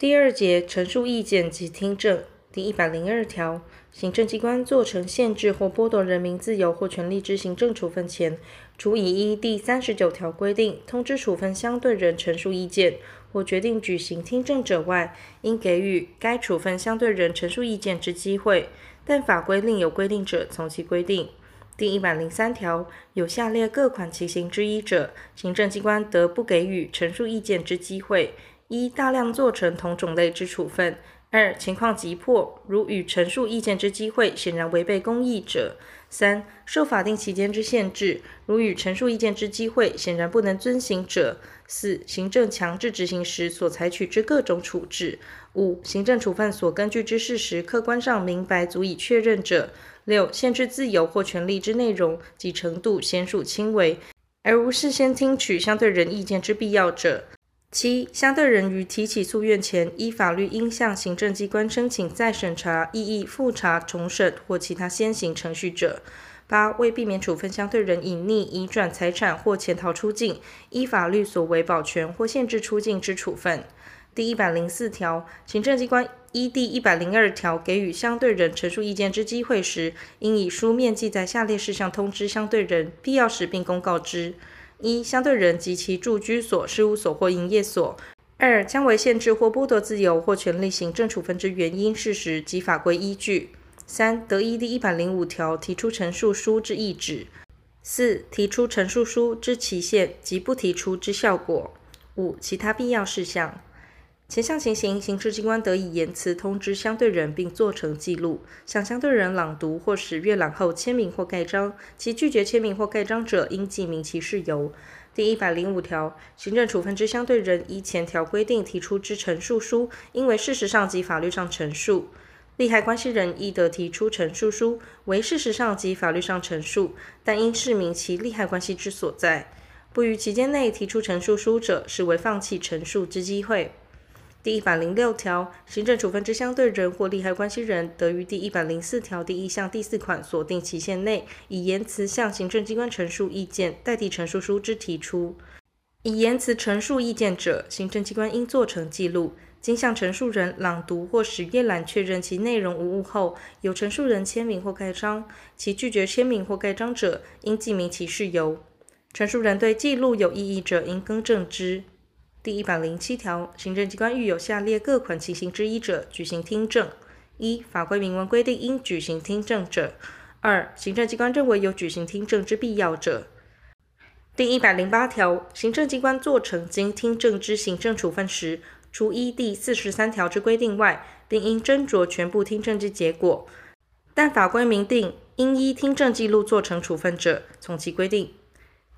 第二节陈述意见及听证第一百零二条，行政机关做成限制或剥夺人民自由或权利之行政处分前，除已依第三十九条规定通知处分相对人陈述意见或决定举行听证者外，应给予该处分相对人陈述意见之机会。但法规另有规定者，从其规定。第一百零三条，有下列各款情形之一者，行政机关得不给予陈述意见之机会。一、大量做成同种类之处分；二、情况急迫，如与陈述意见之机会显然违背公益者；三、受法定期间之限制，如与陈述意见之机会显然不能遵行者；四、行政强制执行时所采取之各种处置；五、行政处分所根据之事实客观上明白足以确认者；六、限制自由或权利之内容及程度显属轻微，而无事先听取相对人意见之必要者。七、相对人于提起诉愿前，依法律应向行政机关申请再审查、异议、复查、重审或其他先行程序者。八、为避免处分相对人隐匿、移转财产或潜逃出境，依法律所为保全或限制出境之处分。第一百零四条，行政机关依第一百零二条给予相对人陈述意见之机会时，应以书面记载下列事项通知相对人，必要时并公告之。一、相对人及其住居所、事务所或营业所；二、将为限制或剥夺自由或权利行政处分之原因、事实及法规依据；三、得依第一百零五条提出陈述书之意旨；四、提出陈述书之期限及不提出之效果；五、其他必要事项。前项情形，刑事机关得以言辞通知相对人，并做成记录，向相对人朗读或使阅览后签名或盖章。其拒绝签名或盖章者，应记明其事由。第一百零五条，行政处分之相对人依前条规定提出之陈述书，应为事实上及法律上陈述。利害关系人亦得提出陈述书，为事实上及法律上陈述，但应释明其利害关系之所在。不于期间内提出陈述书者，视为放弃陈述之机会。第一百零六条，行政处分之相对人或利害关系人，得于第一百零四条第一项第四款所定期限内，以言辞向行政机关陈述意见，代替陈述书之提出。以言辞陈述意见者，行政机关应做成记录，经向陈述人朗读或使阅览确认其内容无误后，由陈述人签名或盖章。其拒绝签名或盖章者，应记明其事由。陈述人对记录有异议者，应更正之。第一百零七条，行政机关遇有下列各款情形之一者，举行听证：一、法规明文规定应举行听证者；二、行政机关认为有举行听证之必要者。第一百零八条，行政机关做成经听证之行政处分时，除依第四十三条之规定外，并应斟酌全部听证之结果。但法规明定应依听证记录做成处分者，从其规定。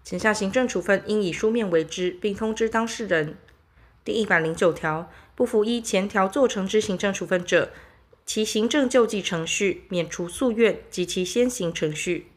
前项行政处分应以书面为之，并通知当事人。第一百零九条，不服依前条做成之行政处分者，其行政救济程序免除诉愿及其先行程序。